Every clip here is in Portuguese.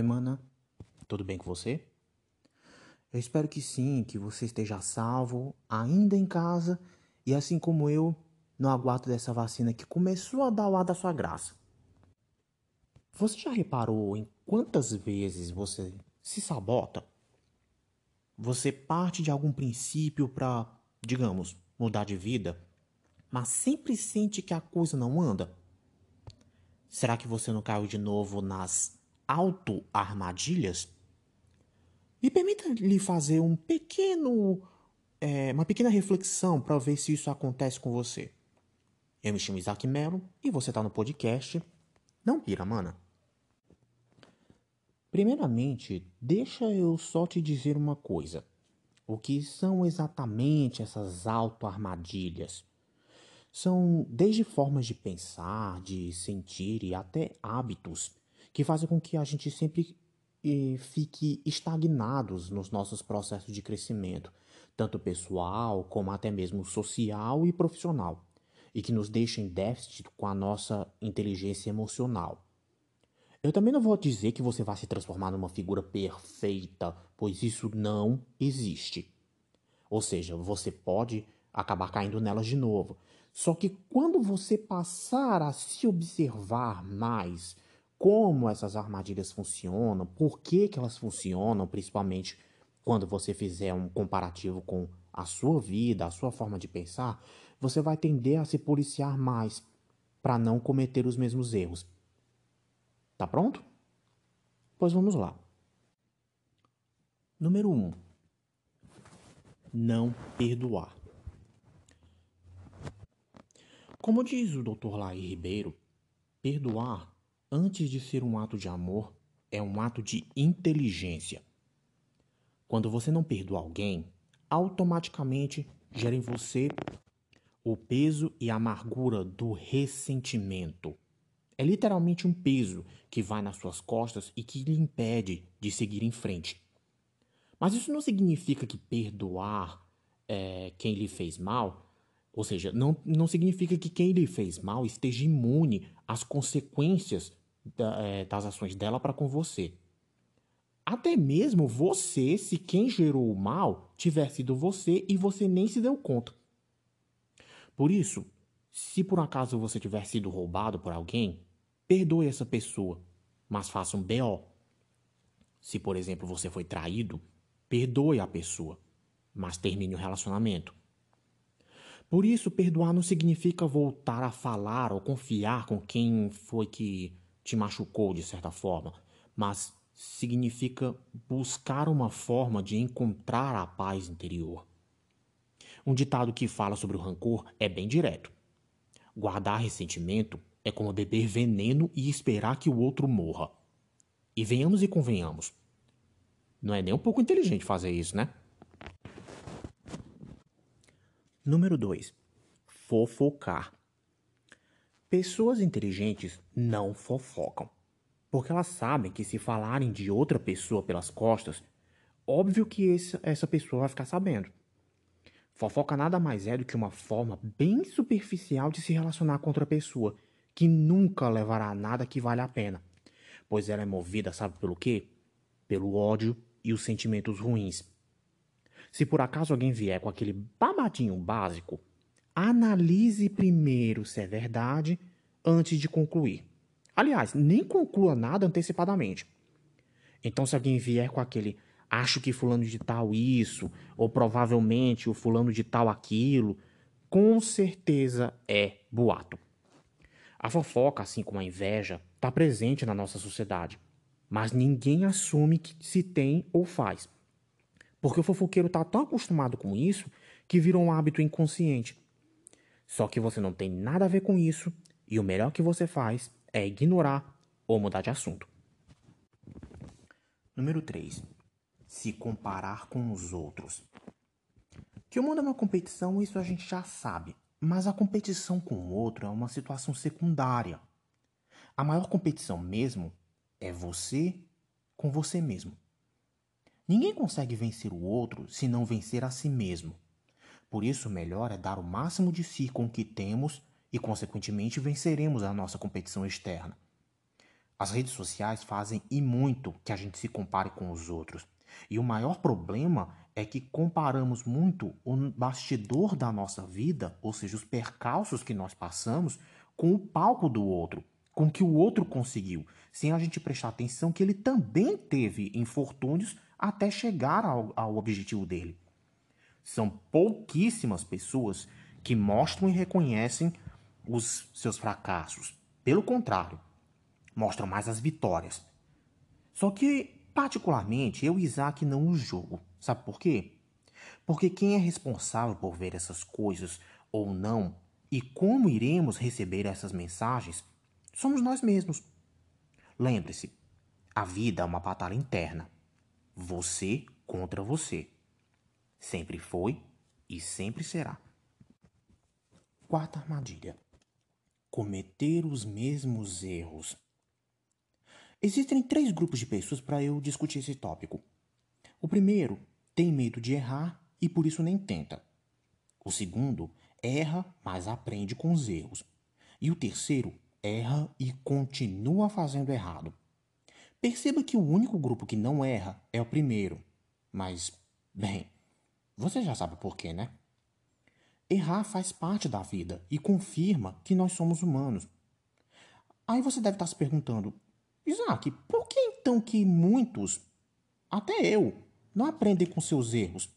Oi, mana. Tudo bem com você? Eu espero que sim, que você esteja salvo, ainda em casa e assim como eu, no aguardo dessa vacina que começou a dar o ar da sua graça. Você já reparou em quantas vezes você se sabota? Você parte de algum princípio para, digamos, mudar de vida, mas sempre sente que a coisa não anda? Será que você não caiu de novo nas auto-armadilhas? Me permita lhe fazer um pequeno, é, uma pequena reflexão para ver se isso acontece com você. Eu me chamo Isaac Melo e você está no podcast Não Pira, Mana. Primeiramente, deixa eu só te dizer uma coisa. O que são exatamente essas auto-armadilhas? São desde formas de pensar, de sentir e até hábitos que fazem com que a gente sempre eh, fique estagnados nos nossos processos de crescimento, tanto pessoal como até mesmo social e profissional, e que nos deixam em déficit com a nossa inteligência emocional. Eu também não vou dizer que você vai se transformar numa figura perfeita, pois isso não existe. Ou seja, você pode acabar caindo nelas de novo. Só que quando você passar a se observar mais como essas armadilhas funcionam, por que, que elas funcionam, principalmente quando você fizer um comparativo com a sua vida, a sua forma de pensar, você vai tender a se policiar mais para não cometer os mesmos erros. Tá pronto? Pois vamos lá. Número 1. Um, não perdoar. Como diz o Dr. Laí Ribeiro, perdoar, antes de ser um ato de amor, é um ato de inteligência. Quando você não perdoa alguém, automaticamente gera em você o peso e a amargura do ressentimento. É literalmente um peso que vai nas suas costas e que lhe impede de seguir em frente. Mas isso não significa que perdoar é, quem lhe fez mal, ou seja, não, não significa que quem lhe fez mal esteja imune às consequências é, das ações dela para com você. Até mesmo você, se quem gerou o mal tiver sido você e você nem se deu conta. Por isso, se por acaso você tiver sido roubado por alguém, Perdoe essa pessoa, mas faça um BO. Se, por exemplo, você foi traído, perdoe a pessoa, mas termine o relacionamento. Por isso, perdoar não significa voltar a falar ou confiar com quem foi que te machucou de certa forma, mas significa buscar uma forma de encontrar a paz interior. Um ditado que fala sobre o rancor é bem direto. Guardar ressentimento é como beber veneno e esperar que o outro morra. E venhamos e convenhamos. Não é nem um pouco inteligente fazer isso, né? Número 2. Fofocar. Pessoas inteligentes não fofocam, porque elas sabem que se falarem de outra pessoa pelas costas, óbvio que esse, essa pessoa vai ficar sabendo. Fofoca nada mais é do que uma forma bem superficial de se relacionar com outra pessoa que nunca levará a nada que vale a pena, pois ela é movida, sabe pelo quê? Pelo ódio e os sentimentos ruins. Se por acaso alguém vier com aquele babadinho básico, analise primeiro se é verdade antes de concluir. Aliás, nem conclua nada antecipadamente. Então, se alguém vier com aquele acho que fulano de tal isso, ou provavelmente o fulano de tal aquilo, com certeza é boato. A fofoca, assim como a inveja, está presente na nossa sociedade, mas ninguém assume que se tem ou faz. Porque o fofoqueiro está tão acostumado com isso que virou um hábito inconsciente. Só que você não tem nada a ver com isso e o melhor que você faz é ignorar ou mudar de assunto. Número 3. Se comparar com os outros. Que o mundo é uma competição, isso a gente já sabe. Mas a competição com o outro é uma situação secundária. A maior competição mesmo é você com você mesmo. Ninguém consegue vencer o outro se não vencer a si mesmo. Por isso, melhor é dar o máximo de si com o que temos e, consequentemente, venceremos a nossa competição externa. As redes sociais fazem e muito que a gente se compare com os outros. E o maior problema é que comparamos muito o bastidor da nossa vida, ou seja, os percalços que nós passamos, com o palco do outro, com o que o outro conseguiu, sem a gente prestar atenção que ele também teve infortúnios até chegar ao, ao objetivo dele. São pouquíssimas pessoas que mostram e reconhecem os seus fracassos. Pelo contrário, mostram mais as vitórias. Só que, particularmente, eu e Isaac não os julgo. Sabe por quê? Porque quem é responsável por ver essas coisas ou não e como iremos receber essas mensagens somos nós mesmos. Lembre-se, a vida é uma batalha interna. Você contra você. Sempre foi e sempre será. Quarta armadilha: cometer os mesmos erros. Existem três grupos de pessoas para eu discutir esse tópico. O primeiro tem medo de errar e por isso nem tenta. O segundo erra, mas aprende com os erros. E o terceiro erra e continua fazendo errado. Perceba que o único grupo que não erra é o primeiro. Mas, bem, você já sabe por quê, né? Errar faz parte da vida e confirma que nós somos humanos. Aí você deve estar se perguntando, Isaac, por que então que muitos, até eu, não aprendem com seus erros?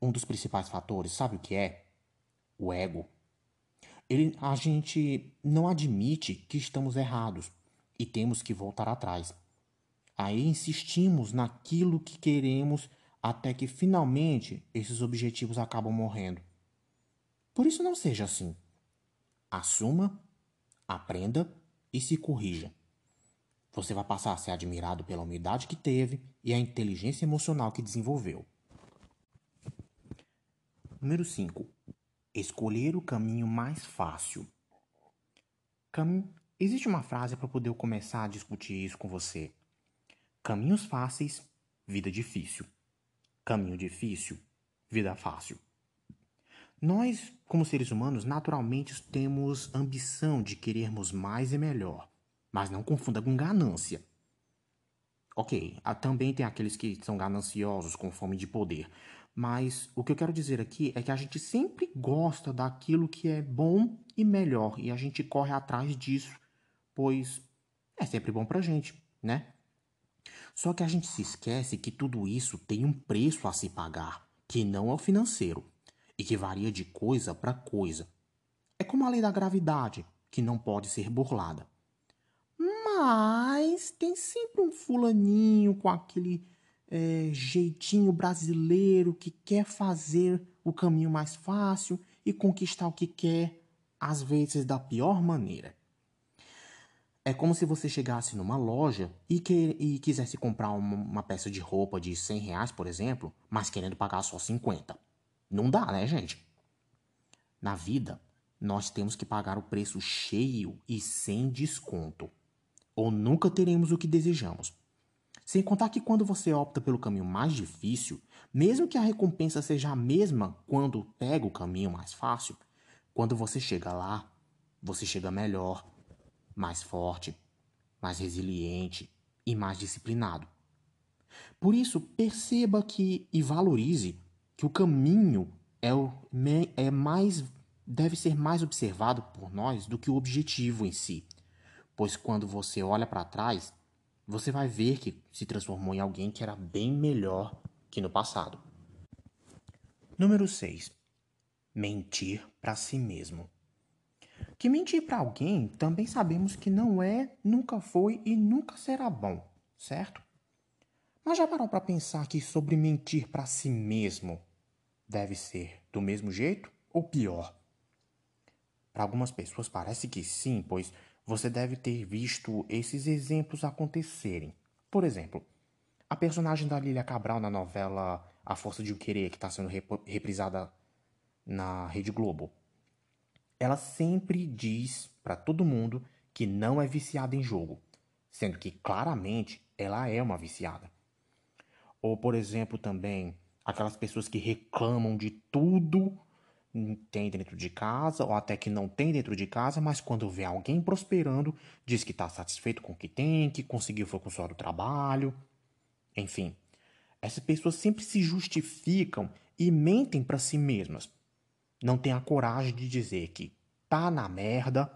Um dos principais fatores, sabe o que é? O ego. Ele, a gente não admite que estamos errados e temos que voltar atrás. Aí insistimos naquilo que queremos até que finalmente esses objetivos acabam morrendo. Por isso não seja assim. Assuma, aprenda e se corrija. Você vai passar a ser admirado pela humildade que teve e a inteligência emocional que desenvolveu. Número 5. Escolher o caminho mais fácil. Cam... Existe uma frase para poder começar a discutir isso com você. Caminhos fáceis, vida difícil. Caminho difícil, vida fácil. Nós, como seres humanos, naturalmente temos ambição de querermos mais e melhor. Mas não confunda com ganância. Ok, também tem aqueles que são gananciosos com fome de poder. Mas o que eu quero dizer aqui é que a gente sempre gosta daquilo que é bom e melhor. E a gente corre atrás disso, pois é sempre bom pra gente, né? Só que a gente se esquece que tudo isso tem um preço a se pagar, que não é o financeiro, e que varia de coisa para coisa. É como a lei da gravidade, que não pode ser burlada. Mas tem sempre um fulaninho com aquele é, jeitinho brasileiro que quer fazer o caminho mais fácil e conquistar o que quer, às vezes da pior maneira. É como se você chegasse numa loja e, que, e quisesse comprar uma, uma, peça de roupa de 100 reais, por exemplo, mas querendo pagar só 50. Não dá, né, gente? Na vida, nós temos que pagar o preço cheio e sem desconto ou nunca teremos o que desejamos. Sem contar que quando você opta pelo caminho mais difícil, mesmo que a recompensa seja a mesma quando pega o caminho mais fácil, quando você chega lá, você chega melhor, mais forte, mais resiliente e mais disciplinado. Por isso, perceba que e valorize que o caminho é, o, é mais deve ser mais observado por nós do que o objetivo em si pois quando você olha para trás, você vai ver que se transformou em alguém que era bem melhor que no passado. Número 6. Mentir para si mesmo. Que mentir para alguém também sabemos que não é, nunca foi e nunca será bom, certo? Mas já parou para pensar que sobre mentir para si mesmo deve ser do mesmo jeito ou pior? Para algumas pessoas parece que sim, pois você deve ter visto esses exemplos acontecerem. Por exemplo, a personagem da Lilia Cabral na novela A Força de o Querer, que está sendo reprisada na Rede Globo. Ela sempre diz para todo mundo que não é viciada em jogo, sendo que claramente ela é uma viciada. Ou, por exemplo, também aquelas pessoas que reclamam de tudo tem dentro de casa, ou até que não tem dentro de casa, mas quando vê alguém prosperando, diz que está satisfeito com o que tem, que conseguiu foi com o do trabalho. Enfim, essas pessoas sempre se justificam e mentem para si mesmas. Não tem a coragem de dizer que tá na merda,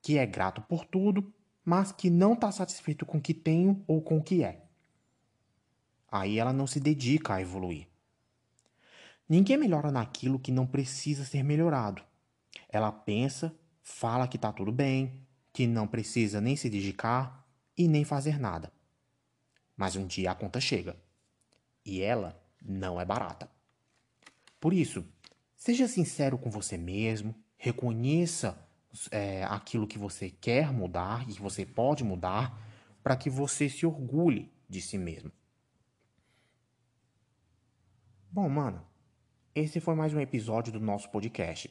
que é grato por tudo, mas que não está satisfeito com o que tem ou com o que é. Aí ela não se dedica a evoluir. Ninguém melhora naquilo que não precisa ser melhorado. Ela pensa, fala que está tudo bem, que não precisa nem se dedicar e nem fazer nada. Mas um dia a conta chega. E ela não é barata. Por isso, seja sincero com você mesmo, reconheça é, aquilo que você quer mudar e que você pode mudar para que você se orgulhe de si mesmo. Bom, mano, esse foi mais um episódio do nosso podcast.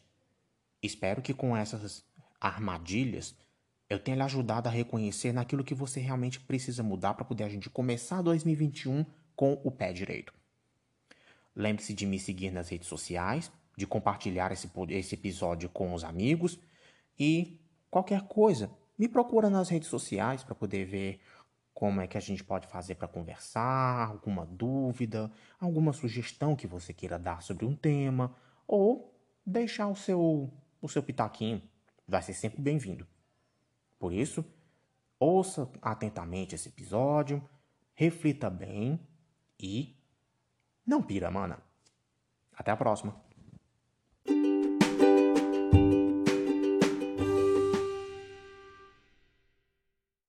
Espero que com essas armadilhas eu tenha lhe ajudado a reconhecer naquilo que você realmente precisa mudar para poder a gente começar 2021 com o pé direito. Lembre-se de me seguir nas redes sociais, de compartilhar esse, esse episódio com os amigos e qualquer coisa, me procura nas redes sociais para poder ver como é que a gente pode fazer para conversar, alguma dúvida, alguma sugestão que você queira dar sobre um tema, ou deixar o seu, o seu pitaquinho, vai ser sempre bem-vindo. Por isso, ouça atentamente esse episódio, reflita bem e não pira, mana. Até a próxima.